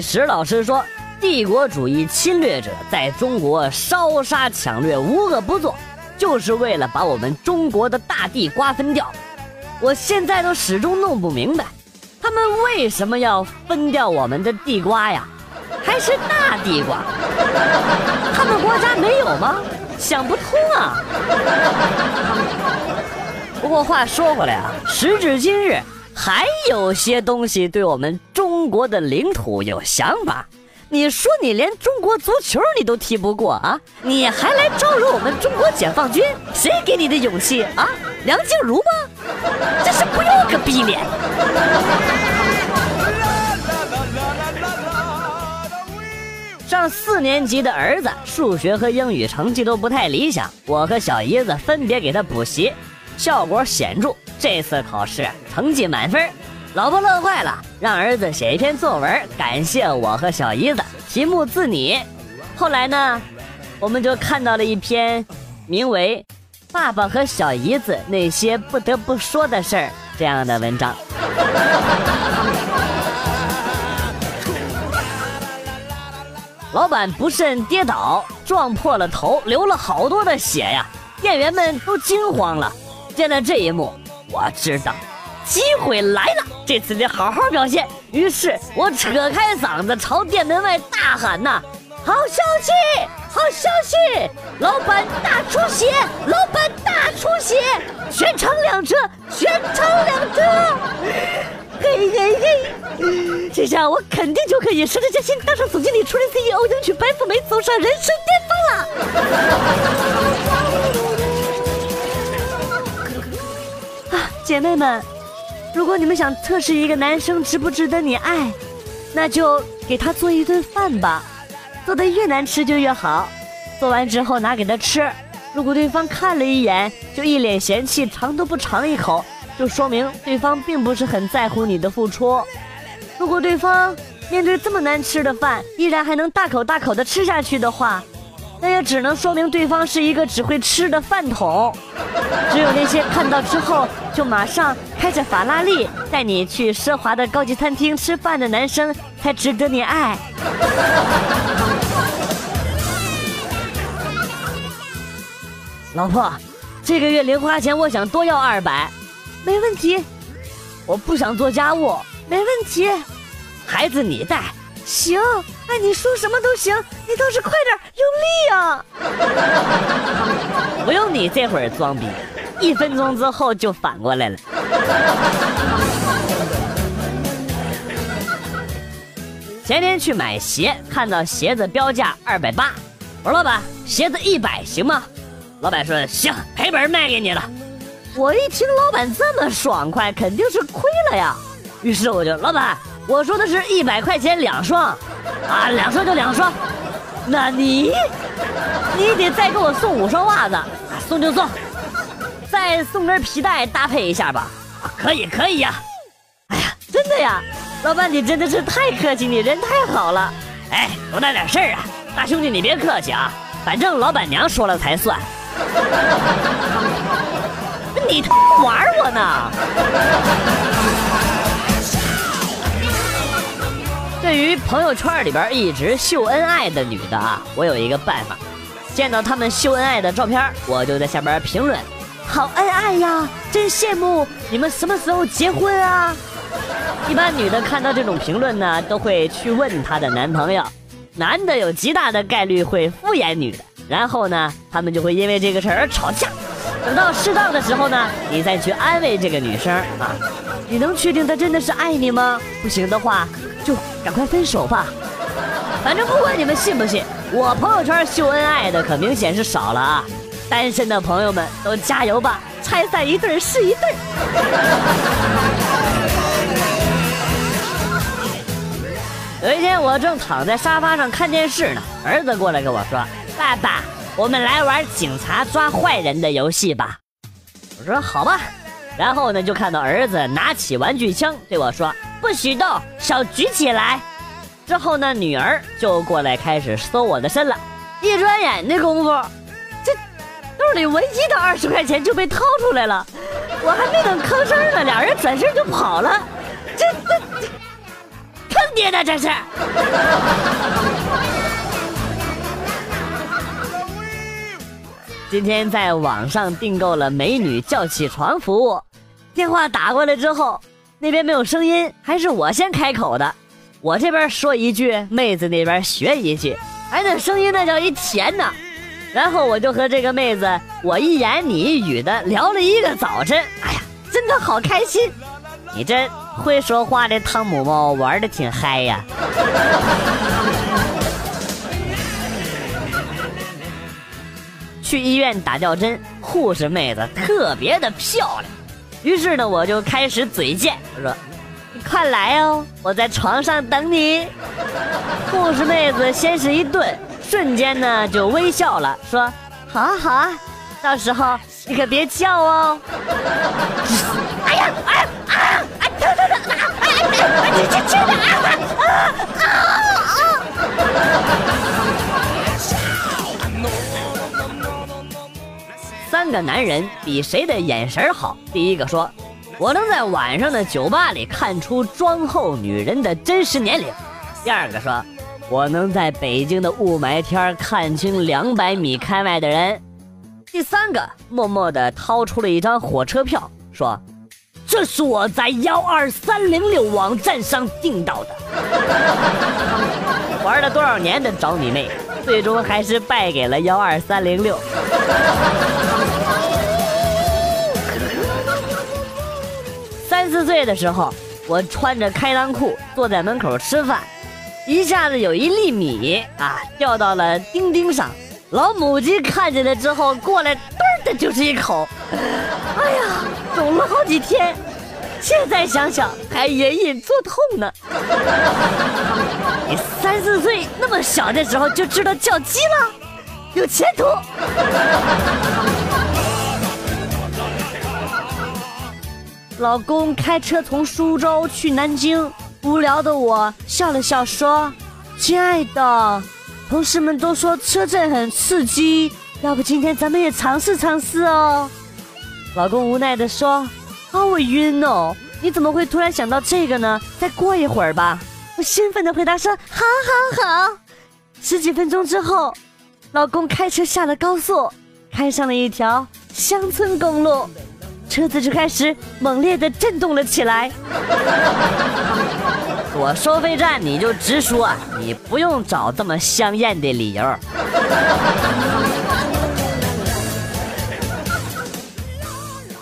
史老师说，帝国主义侵略者在中国烧杀抢掠，无恶不作，就是为了把我们中国的大地瓜分掉。我现在都始终弄不明白，他们为什么要分掉我们的地瓜呀？还是大地瓜？他们国家没有吗？想不通啊！不过话说回来啊，时至今日，还有些东西对我们中国的领土有想法。你说你连中国足球你都踢不过啊？你还来招惹我们中国解放军？谁给你的勇气啊？梁静茹吗？这是不要个逼脸！上四年级的儿子数学和英语成绩都不太理想，我和小姨子分别给他补习，效果显著。这次考试成绩满分，老婆乐坏了，让儿子写一篇作文感谢我和小姨子，题目自拟。后来呢，我们就看到了一篇名为《爸爸和小姨子那些不得不说的事儿》这样的文章。老板不慎跌倒，撞破了头，流了好多的血呀！店员们都惊慌了。见到这一幕，我知道机会来了，这次得好好表现。于是我扯开嗓子朝店门外大喊：“呐，好消息，好消息！老板大出血，老板大出血，全场两折，全场两折！”嘿嘿嘿，这下我肯定就可以升职加薪，当上总经理，出任 CEO，迎娶白富美，走上人生巅峰了！啊，姐妹们，如果你们想测试一个男生值不值得你爱，那就给他做一顿饭吧，做的越难吃就越好。做完之后拿给他吃，如果对方看了一眼就一脸嫌弃，尝都不尝一口。就说明对方并不是很在乎你的付出。如果对方面对这么难吃的饭，依然还能大口大口的吃下去的话，那也只能说明对方是一个只会吃的饭桶。只有那些看到之后就马上开着法拉利带你去奢华的高级餐厅吃饭的男生，才值得你爱。老婆，这个月零花钱我想多要二百。没问题，我不想做家务，没问题，孩子你带，行，哎，你说什么都行，你倒是快点，用力啊！不用你这会儿装逼，一分钟之后就反过来了。前天去买鞋，看到鞋子标价二百八，我说老板，鞋子一百行吗？老板说行，赔本卖给你了。我一听老板这么爽快，肯定是亏了呀。于是我就，老板，我说的是一百块钱两双，啊，两双就两双。那你，你得再给我送五双袜子，送就送，再送根皮带搭配一下吧。啊，可以可以呀。哎呀，真的呀，老板你真的是太客气，你人太好了。哎，多大点事儿啊，大兄弟你别客气啊，反正老板娘说了才算。你玩我呢？对于朋友圈里边一直秀恩爱的女的啊，我有一个办法。见到他们秀恩爱的照片，我就在下边评论：“好恩爱呀，真羡慕！你们什么时候结婚啊？”一般女的看到这种评论呢，都会去问她的男朋友。男的有极大的概率会敷衍女的，然后呢，他们就会因为这个事儿而吵架。等到适当的时候呢，你再去安慰这个女生啊。你能确定她真的是爱你吗？不行的话，就赶快分手吧。反正不管你们信不信，我朋友圈秀恩爱的可明显是少了啊。单身的朋友们都加油吧，拆散一对是一对。有一天，我正躺在沙发上看电视呢，儿子过来跟我说：“爸爸。”我们来玩警察抓坏人的游戏吧，我说好吧，然后呢就看到儿子拿起玩具枪对我说：“不许动，手举起来。”之后呢，女儿就过来开始搜我的身了。一转眼的功夫，兜里唯一的二十块钱就被掏出来了，我还没等吭声呢，俩人转身就跑了。这这，坑爹的这是。今天在网上订购了美女叫起床服务，电话打过来之后，那边没有声音，还是我先开口的。我这边说一句，妹子那边学一句，哎，那声音那叫一甜呐。然后我就和这个妹子，我一言你一语的聊了一个早晨。哎呀，真的好开心！你这会说话的汤姆猫玩的挺嗨呀。去医院打吊针，护士妹子特别的漂亮。于是呢，我就开始嘴贱，我说。快来哦！我在床上等你。护士妹子先是一顿，瞬间呢就微笑了，说：“好啊好啊，到时候你可别叫哦。”哎呀哎呀啊！哎疼疼疼！哎哎哎！你这这啊啊啊啊！三个男人比谁的眼神好？第一个说。我能在晚上的酒吧里看出妆后女人的真实年龄。第二个说，我能在北京的雾霾天看清两百米开外的人。第三个默默地掏出了一张火车票，说：“这是我在幺二三零六网站上订到的。”玩了多少年的找你妹，最终还是败给了幺二三零六。三四岁的时候，我穿着开裆裤坐在门口吃饭，一下子有一粒米啊掉到了钉钉上，老母鸡看见了之后过来，噔的就是一口，哎呀，肿了好几天，现在想想还隐隐作痛呢。你三四岁那么小的时候就知道叫鸡了，有前途。老公开车从苏州去南京，无聊的我笑了笑说：“亲爱的，同事们都说车震很刺激，要不今天咱们也尝试尝试哦。”老公无奈的说：“啊，我晕哦！你怎么会突然想到这个呢？再过一会儿吧。”我兴奋的回答说：“好，好，好。”十几分钟之后，老公开车下了高速，开上了一条乡村公路。车子就开始猛烈的震动了起来。我收费站你就直说，你不用找这么香艳的理由。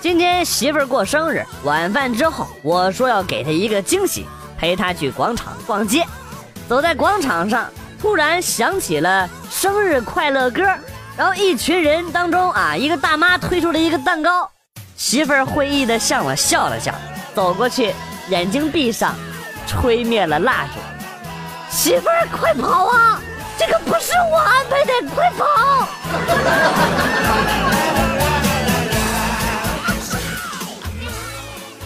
今天媳妇儿过生日，晚饭之后我说要给她一个惊喜，陪她去广场逛街。走在广场上，突然响起了生日快乐歌，然后一群人当中啊，一个大妈推出了一个蛋糕。媳妇儿会意的向我笑了笑，走过去，眼睛闭上，吹灭了蜡烛。媳妇儿，快跑啊！这个不是我安排的，快跑！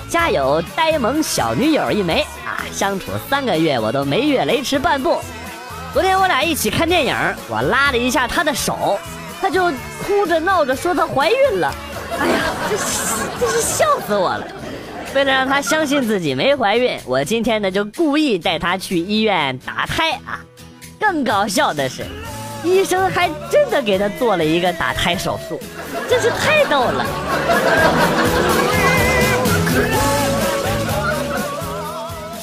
家有呆萌小女友一枚啊，相处三个月我都没越雷池半步。昨天我俩一起看电影，我拉了一下她的手，她就哭着闹着说她怀孕了。哎呀，这是这是笑死我了！为了让她相信自己没怀孕，我今天呢就故意带她去医院打胎啊。更搞笑的是，医生还真的给她做了一个打胎手术，真是太逗了。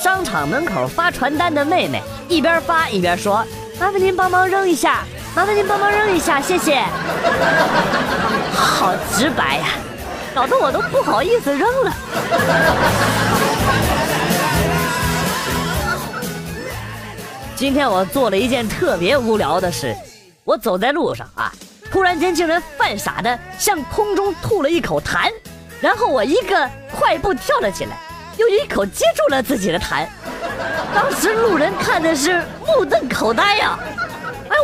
商场门口发传单的妹妹一边发一边说：“麻烦您帮忙扔一下。”麻烦您帮忙扔一下，谢谢。好直白呀，搞得我都不好意思扔了。今天我做了一件特别无聊的事，我走在路上啊，突然间竟然犯傻的向空中吐了一口痰，然后我一个快步跳了起来，又一口接住了自己的痰。当时路人看的是目瞪口呆呀。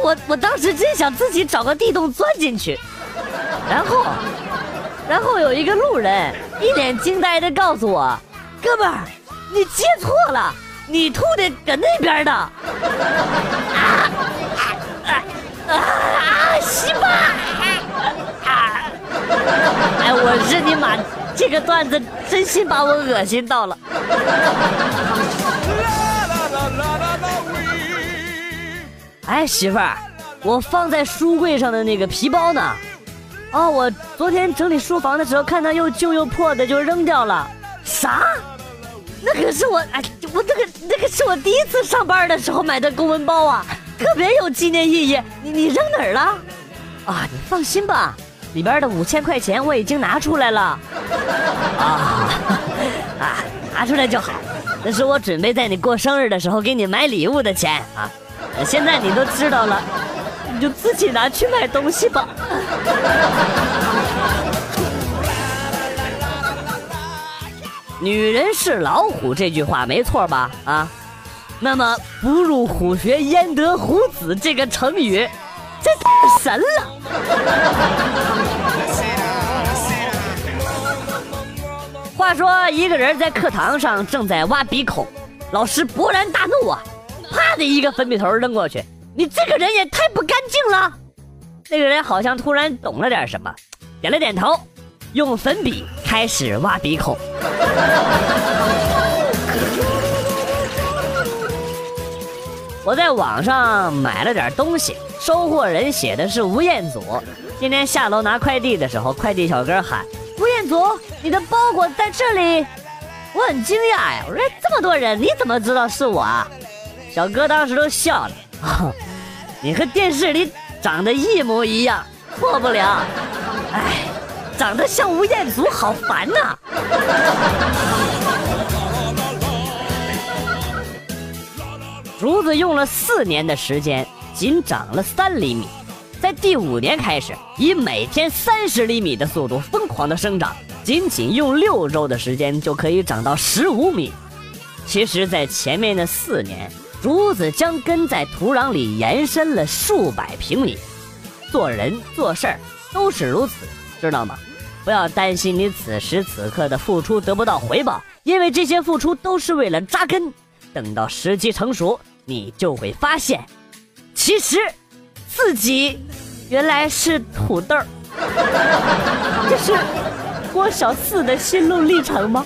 我我当时真想自己找个地洞钻进去，然后，然后有一个路人一脸惊呆的告诉我：“哥们儿，你接错了，你吐的搁那边的。”啊啊啊！西巴！啊！哎，我日你妈！这个段子真心把我恶心到了。哎，媳妇儿，我放在书柜上的那个皮包呢？哦，我昨天整理书房的时候看到又旧又破的，就扔掉了。啥？那可是我哎，我那个那个是我第一次上班的时候买的公文包啊，特别有纪念意义。你你扔哪儿了？啊，你放心吧，里边的五千块钱我已经拿出来了。啊啊，拿出来就好，那是我准备在你过生日的时候给你买礼物的钱啊。现在你都知道了，你就自己拿去买东西吧。女人是老虎这句话没错吧？啊，那么不入虎穴焉得虎子这个成语，这太神了。话说一个人在课堂上正在挖鼻孔，老师勃然大怒啊！啪的一个粉笔头扔过去，你这个人也太不干净了。那个人好像突然懂了点什么，点了点头，用粉笔开始挖鼻孔。我在网上买了点东西，收货人写的是吴彦祖。今天下楼拿快递的时候，快递小哥喊：“吴彦祖，你的包裹在这里。”我很惊讶呀，我说这么多人，你怎么知道是我啊？小哥当时都笑了，你和电视里长得一模一样，错不了。哎，长得像吴彦祖，好烦呐！竹子用了四年的时间，仅长了三厘米，在第五年开始，以每天三十厘米的速度疯狂的生长，仅仅用六周的时间就可以长到十五米。其实，在前面的四年。竹子将根在土壤里延伸了数百平米，做人做事儿都是如此，知道吗？不要担心你此时此刻的付出得不到回报，因为这些付出都是为了扎根。等到时机成熟，你就会发现，其实自己原来是土豆。这是郭小四的心路历程吗？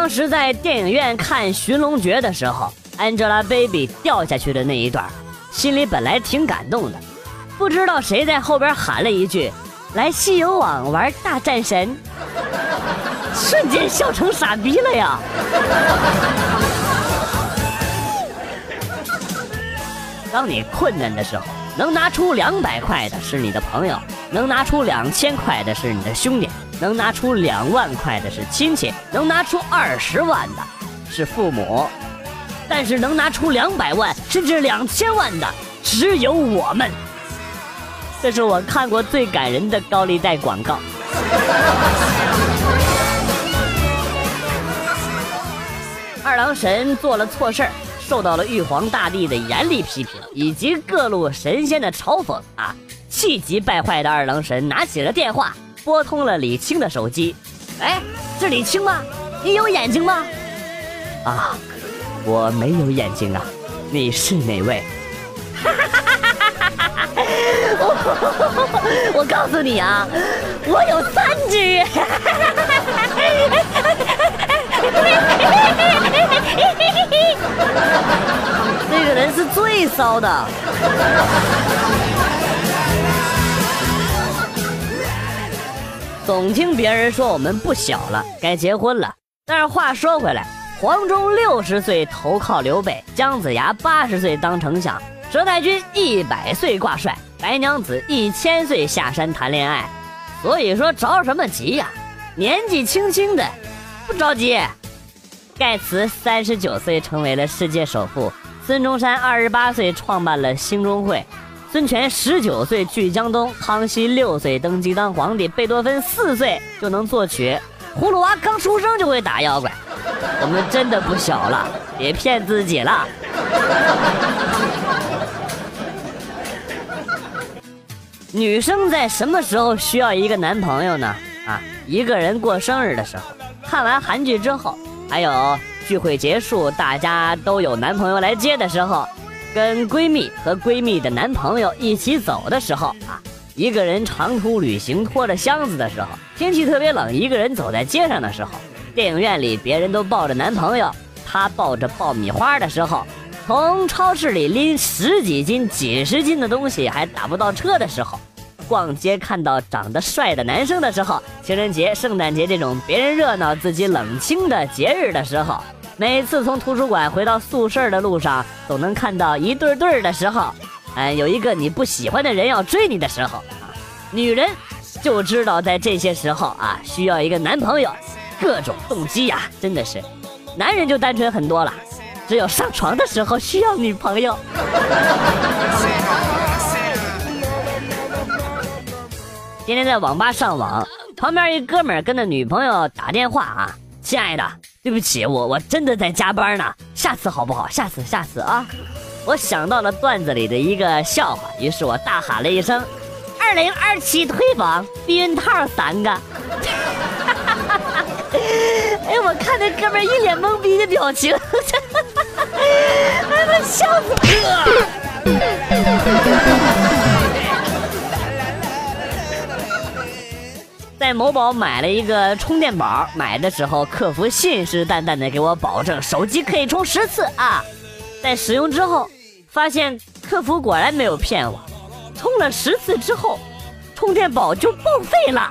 当时在电影院看《寻龙诀》的时候，Angelababy 掉下去的那一段，心里本来挺感动的，不知道谁在后边喊了一句：“来西游网玩大战神”，瞬间笑成傻逼了呀！当你困难的时候，能拿出两百块的是你的朋友，能拿出两千块的是你的兄弟。能拿出两万块的是亲戚，能拿出二十万的是父母，但是能拿出两百万甚至两千万的只有我们。这是我看过最感人的高利贷广告。二郎神做了错事儿，受到了玉皇大帝的严厉批评以及各路神仙的嘲讽啊！气急败坏的二郎神拿起了电话。拨通了李青的手机，哎，是李青吗？你有眼睛吗？啊，我没有眼睛啊，你是哪位？我告诉你啊，我有三只。这个人是最骚的。总听别人说我们不小了，该结婚了。但是话说回来，黄忠六十岁投靠刘备，姜子牙八十岁当丞相，佘太君一百岁挂帅，白娘子一千岁下山谈恋爱。所以说着什么急呀？年纪轻轻的，不着急。盖茨三十九岁成为了世界首富，孙中山二十八岁创办了兴中会。孙权十九岁去江东，康熙六岁登基当皇帝，贝多芬四岁就能作曲，葫芦娃刚出生就会打妖怪。我们真的不小了，别骗自己了。女生在什么时候需要一个男朋友呢？啊，一个人过生日的时候，看完韩剧之后，还有聚会结束，大家都有男朋友来接的时候。跟闺蜜和闺蜜的男朋友一起走的时候啊，一个人长途旅行拖着箱子的时候，天气特别冷，一个人走在街上的时候，电影院里别人都抱着男朋友，她抱着爆米花的时候，从超市里拎十几斤、几十斤的东西还打不到车的时候，逛街看到长得帅的男生的时候，情人节、圣诞节这种别人热闹自己冷清的节日的时候，每次从图书馆回到宿舍的路上，总能看到一对对的时候。哎，有一个你不喜欢的人要追你的时候啊，女人就知道在这些时候啊需要一个男朋友，各种动机呀，真的是，男人就单纯很多了，只有上床的时候需要女朋友。今天在网吧上网，旁边一哥们儿跟着女朋友打电话啊，亲爱的，对不起，我我真的在加班呢，下次好不好？下次下次啊。我想到了段子里的一个笑话，于是我大喊了一声：“二零二七推广避孕套三个。”哎，我看那哥们儿一脸懵逼的表情，哈哈哈哎，我笑死我了。在某宝买了一个充电宝，买的时候客服信誓旦旦的给我保证手机可以充十次啊。在使用之后，发现客服果然没有骗我，充了十次之后，充电宝就报废了。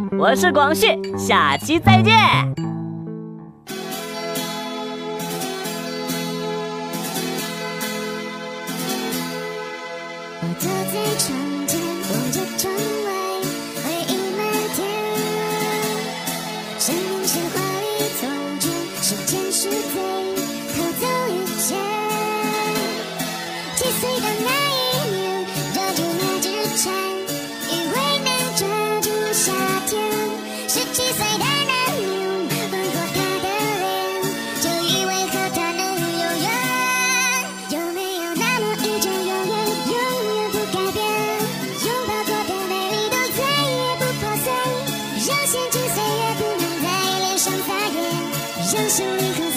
我是广旭下期再见。我着相心你可